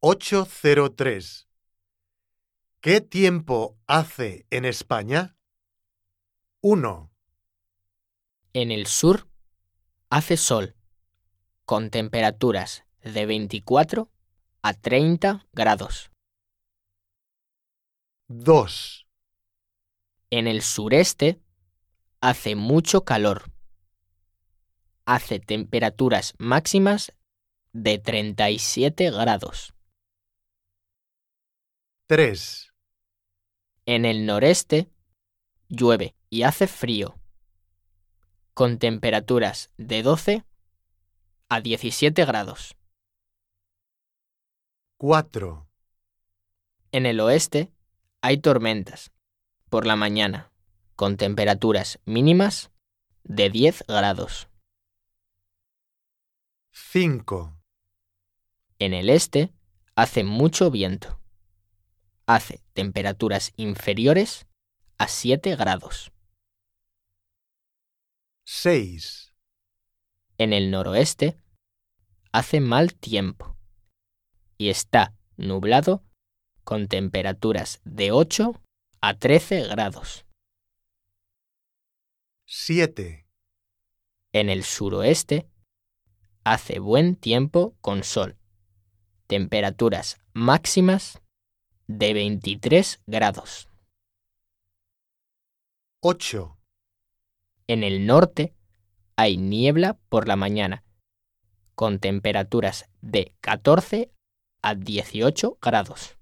803. ¿Qué tiempo hace en España? 1, En el sur hace sol, con temperaturas de 24 a 30 grados. 2, En el sureste hace mucho calor. Hace temperaturas máximas de 37 grados. 3, En el noreste llueve y hace frío, con temperaturas de 12 a 17 grados. 4, En el oeste hay tormentas por la mañana, con temperaturas mínimas de 10 grados. 5, En el este hace mucho viento. Hace temperaturas inferiores a 7 grados. 6, En el noroeste hace mal tiempo y está nublado con temperaturas de 8 a 13 grados. 7, En el suroeste hace buen tiempo con sol. Temperaturas máximas de 23 grados. 8, En el norte hay niebla por la mañana, con temperaturas de 14 a 18 grados.